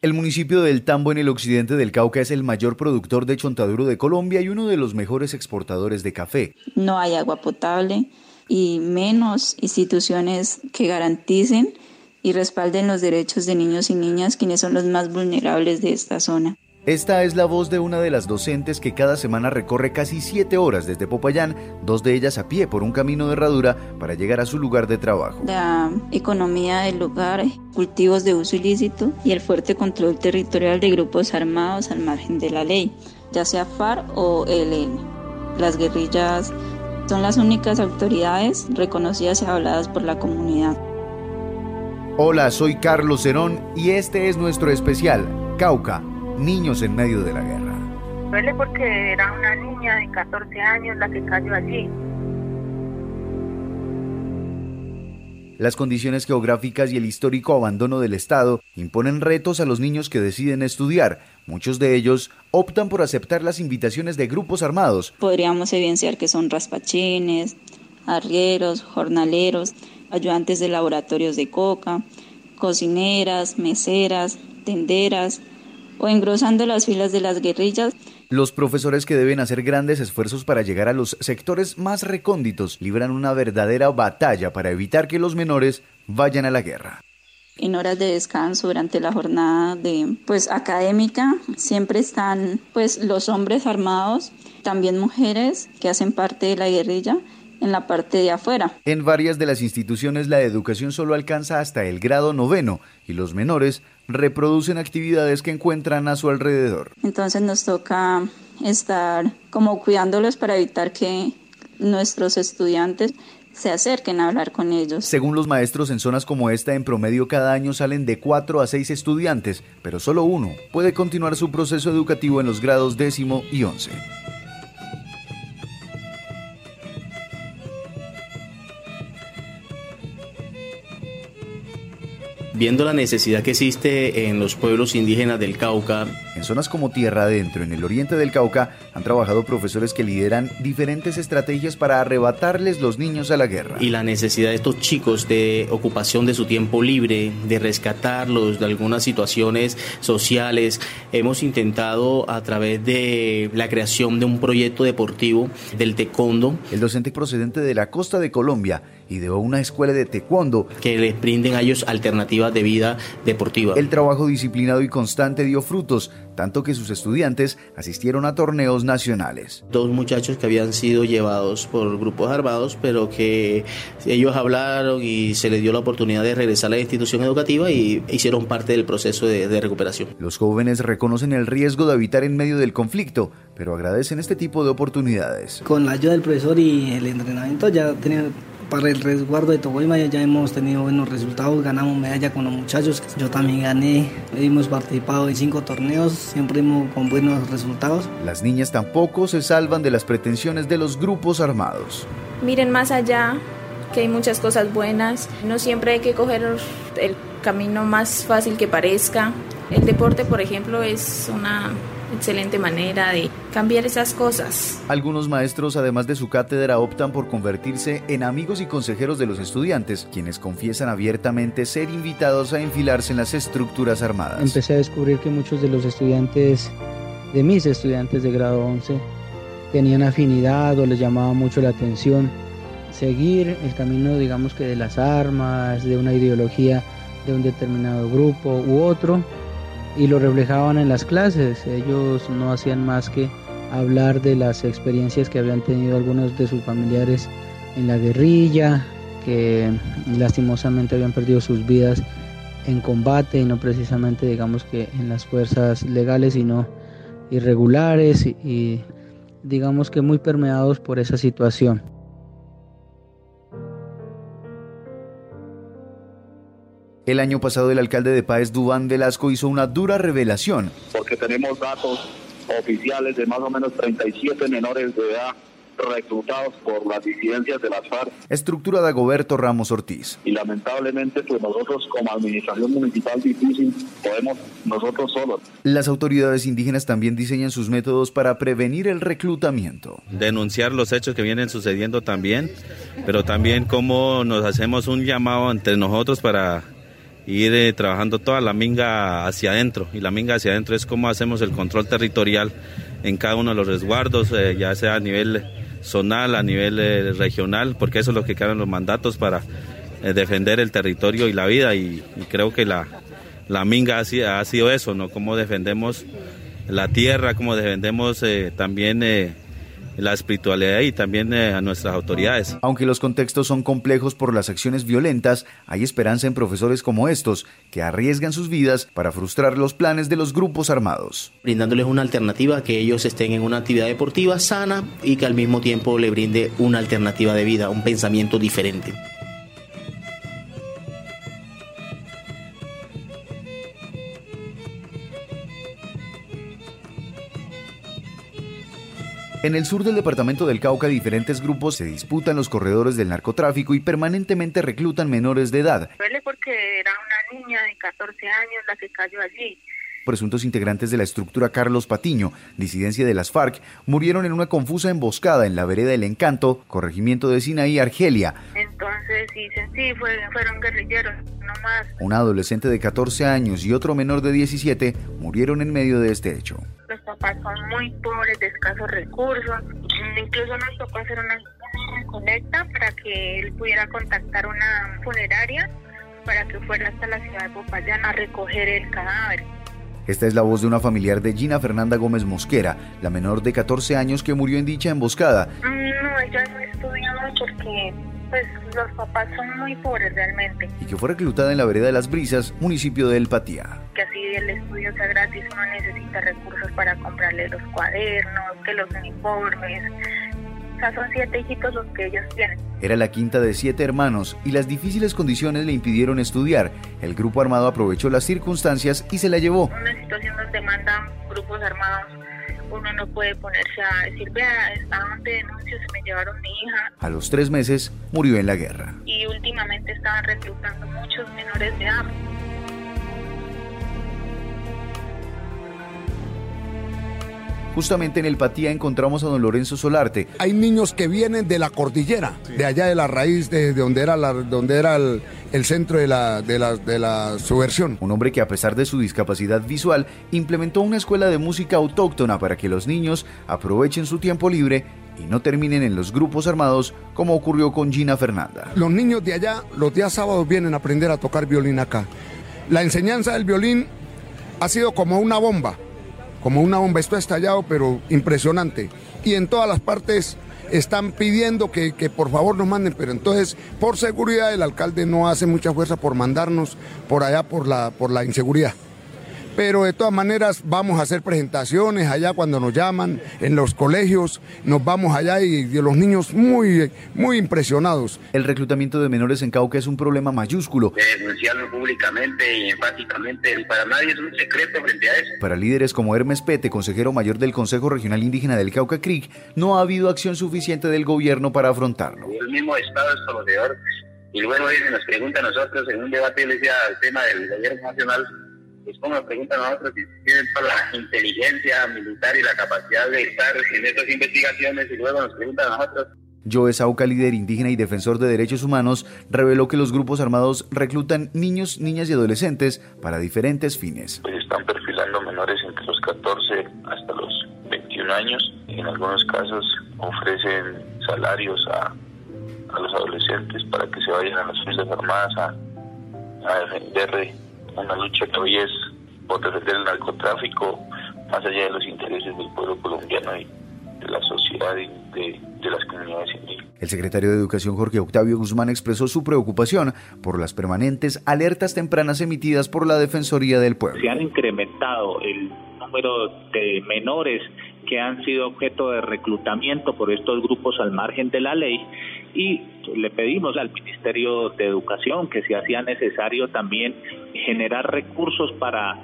El municipio del Tambo en el occidente del Cauca es el mayor productor de chontaduro de Colombia y uno de los mejores exportadores de café. No hay agua potable y menos instituciones que garanticen y respalden los derechos de niños y niñas, quienes son los más vulnerables de esta zona. Esta es la voz de una de las docentes que cada semana recorre casi siete horas desde Popayán, dos de ellas a pie por un camino de herradura para llegar a su lugar de trabajo. La economía del lugar, cultivos de uso ilícito y el fuerte control territorial de grupos armados al margen de la ley, ya sea FARC o ELN. Las guerrillas son las únicas autoridades reconocidas y habladas por la comunidad. Hola, soy Carlos Cerón y este es nuestro especial, Cauca niños en medio de la guerra. Duele porque era una niña de 14 años la que cayó allí. Las condiciones geográficas y el histórico abandono del Estado imponen retos a los niños que deciden estudiar. Muchos de ellos optan por aceptar las invitaciones de grupos armados. Podríamos evidenciar que son raspachines, arrieros, jornaleros, ayudantes de laboratorios de coca, cocineras, meseras, tenderas, o engrosando las filas de las guerrillas. Los profesores que deben hacer grandes esfuerzos para llegar a los sectores más recónditos libran una verdadera batalla para evitar que los menores vayan a la guerra. En horas de descanso durante la jornada de pues académica siempre están pues los hombres armados, también mujeres que hacen parte de la guerrilla en la parte de afuera. En varias de las instituciones la educación solo alcanza hasta el grado noveno y los menores reproducen actividades que encuentran a su alrededor. Entonces nos toca estar como cuidándolos para evitar que nuestros estudiantes se acerquen a hablar con ellos. Según los maestros en zonas como esta, en promedio cada año salen de 4 a 6 estudiantes, pero solo uno puede continuar su proceso educativo en los grados décimo y once. Viendo la necesidad que existe en los pueblos indígenas del Cauca. En zonas como Tierra Adentro, en el oriente del Cauca, han trabajado profesores que lideran diferentes estrategias para arrebatarles los niños a la guerra. Y la necesidad de estos chicos de ocupación de su tiempo libre, de rescatarlos de algunas situaciones sociales. Hemos intentado a través de la creación de un proyecto deportivo del taekwondo. El docente procedente de la costa de Colombia ideó una escuela de taekwondo que les brinden a ellos alternativas de vida deportiva. El trabajo disciplinado y constante dio frutos, tanto que sus estudiantes asistieron a torneos nacionales. Dos muchachos que habían sido llevados por grupos armados, pero que ellos hablaron y se les dio la oportunidad de regresar a la institución educativa y hicieron parte del proceso de, de recuperación. Los jóvenes reconocen el riesgo de habitar en medio del conflicto, pero agradecen este tipo de oportunidades. Con la ayuda del profesor y el entrenamiento ya tenían para el resguardo de Togoima ya hemos tenido buenos resultados, ganamos medalla con los muchachos, yo también gané, hemos participado en cinco torneos, siempre hemos con buenos resultados. Las niñas tampoco se salvan de las pretensiones de los grupos armados. Miren más allá, que hay muchas cosas buenas, no siempre hay que coger el camino más fácil que parezca. El deporte, por ejemplo, es una excelente manera de cambiar esas cosas. Algunos maestros, además de su cátedra, optan por convertirse en amigos y consejeros de los estudiantes, quienes confiesan abiertamente ser invitados a enfilarse en las estructuras armadas. Empecé a descubrir que muchos de los estudiantes, de mis estudiantes de grado 11, tenían afinidad o les llamaba mucho la atención seguir el camino, digamos que de las armas, de una ideología de un determinado grupo u otro y lo reflejaban en las clases. Ellos no hacían más que hablar de las experiencias que habían tenido algunos de sus familiares en la guerrilla, que lastimosamente habían perdido sus vidas en combate y no precisamente digamos que en las fuerzas legales, sino irregulares y, digamos que muy permeados por esa situación. El año pasado el alcalde de Páez, Dubán Velasco, hizo una dura revelación. Porque tenemos datos oficiales de más o menos 37 menores de edad reclutados por las disidencias de las FARC. Estructura de Goberto Ramos Ortiz. Y lamentablemente, pues nosotros como administración municipal difícil podemos nosotros solos. Las autoridades indígenas también diseñan sus métodos para prevenir el reclutamiento. Denunciar los hechos que vienen sucediendo también, pero también cómo nos hacemos un llamado entre nosotros para ir eh, trabajando toda la minga hacia adentro. Y la minga hacia adentro es cómo hacemos el control territorial en cada uno de los resguardos, eh, ya sea a nivel zonal, a nivel eh, regional, porque eso es lo que quedan los mandatos para defender el territorio y la vida. Y, creo que la, la minga ha, ha, sido eso, ¿no? Cómo defendemos la tierra, cómo defendemos también la espiritualidad y también eh, a nuestras autoridades. Aunque los contextos son complejos por las acciones violentas, hay esperanza en profesores como estos, que arriesgan sus vidas para frustrar los planes de los grupos armados. Brindándoles una alternativa que ellos estén en una actividad deportiva sana y que al mismo tiempo le brinde una alternativa de vida, un pensamiento diferente. En el sur del departamento del Cauca, diferentes grupos se disputan los corredores del narcotráfico y permanentemente reclutan menores de edad. Duele porque era una niña de 14 años la que cayó allí presuntos integrantes de la estructura Carlos Patiño, disidencia de las FARC, murieron en una confusa emboscada en la vereda del Encanto, corregimiento de Sinaí, Argelia. Entonces, sí, sí fueron guerrilleros, no más. Un adolescente de 14 años y otro menor de 17 murieron en medio de este hecho. Los papás son muy pobres, de escasos recursos. Incluso nos tocó hacer una recolecta para que él pudiera contactar una funeraria para que fuera hasta la ciudad de Popayán a recoger el cadáver. Esta es la voz de una familiar de Gina Fernanda Gómez Mosquera, la menor de 14 años que murió en dicha emboscada. Mm, no, ella no estudió porque pues los papás son muy pobres realmente. Y que fue reclutada en la vereda de las Brisas, municipio de El Patía. Que así el estudio sea gratis, uno necesita recursos para comprarle los cuadernos, que los uniformes, son siete hijitos los que ellos tienen. Era la quinta de siete hermanos y las difíciles condiciones le impidieron estudiar. El grupo armado aprovechó las circunstancias y se la llevó. Una situación donde mandan grupos armados uno no puede ponerse a decir, vea, estaban de denuncios, se me llevaron mi hija. A los tres meses murió en la guerra. Y últimamente estaban reclutando muchos menores de edad. Justamente en el Patía encontramos a don Lorenzo Solarte. Hay niños que vienen de la cordillera, de allá de la raíz, de, donde era, la, donde era el, centro de la, de, la, de la subversión. Un hombre que a pesar de su discapacidad visual implementó una escuela de música autóctona para que los niños aprovechen su tiempo libre y no terminen en los grupos armados como ocurrió con Gina Fernanda. Los niños de allá los días sábados vienen a aprender a tocar violín acá. La enseñanza del violín ha sido como una bomba como una bomba. Esto ha estallado, pero impresionante. Y en todas las partes están pidiendo que, que, por favor nos manden, pero entonces por seguridad el alcalde no hace mucha fuerza por mandarnos por allá por la, por la inseguridad pero de todas maneras vamos a hacer presentaciones allá cuando nos llaman, en los colegios, nos vamos allá y los niños muy, muy impresionados. El reclutamiento de menores en Cauca es un problema mayúsculo. denunciarlo públicamente y enfáticamente, para nadie es un secreto frente a eso. Para líderes como Hermes Pete, consejero mayor del Consejo Regional Indígena del Cauca Creek, no ha habido acción suficiente del gobierno para afrontarlo. El mismo Estado es conocedor y luego nos pregunta a nosotros en un debate, decía, el tema del gobierno nacional, pues como nos preguntan a nosotros si tienen toda la inteligencia militar y la capacidad de estar en estas investigaciones y luego nos preguntan a nosotros. Joe Sauca, líder indígena y defensor de derechos humanos, reveló que los grupos armados reclutan niños, niñas y adolescentes para diferentes fines. Pues están perfilando menores entre los 14 hasta los 21 años. En algunos casos ofrecen salarios a, a los adolescentes para que se vayan a las Fuerzas Armadas a, a defender una lucha que hoy es por defender el narcotráfico más allá de los intereses del pueblo colombiano y de la sociedad y de, de las comunidades indígenas. El secretario de Educación Jorge Octavio Guzmán expresó su preocupación por las permanentes alertas tempranas emitidas por la Defensoría del Pueblo. Se han incrementado el número de menores que han sido objeto de reclutamiento por estos grupos al margen de la ley y le pedimos al Ministerio de Educación que si hacía necesario también generar recursos para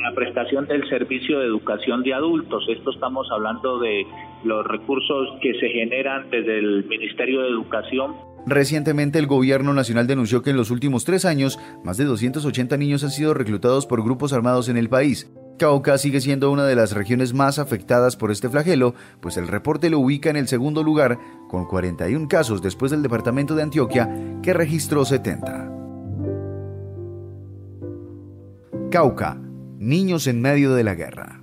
la prestación del servicio de educación de adultos. Esto estamos hablando de los recursos que se generan desde el Ministerio de Educación. Recientemente el gobierno nacional denunció que en los últimos tres años más de 280 niños han sido reclutados por grupos armados en el país. Cauca sigue siendo una de las regiones más afectadas por este flagelo, pues el reporte lo ubica en el segundo lugar, con 41 casos después del departamento de Antioquia, que registró 70. Cauca, niños en medio de la guerra.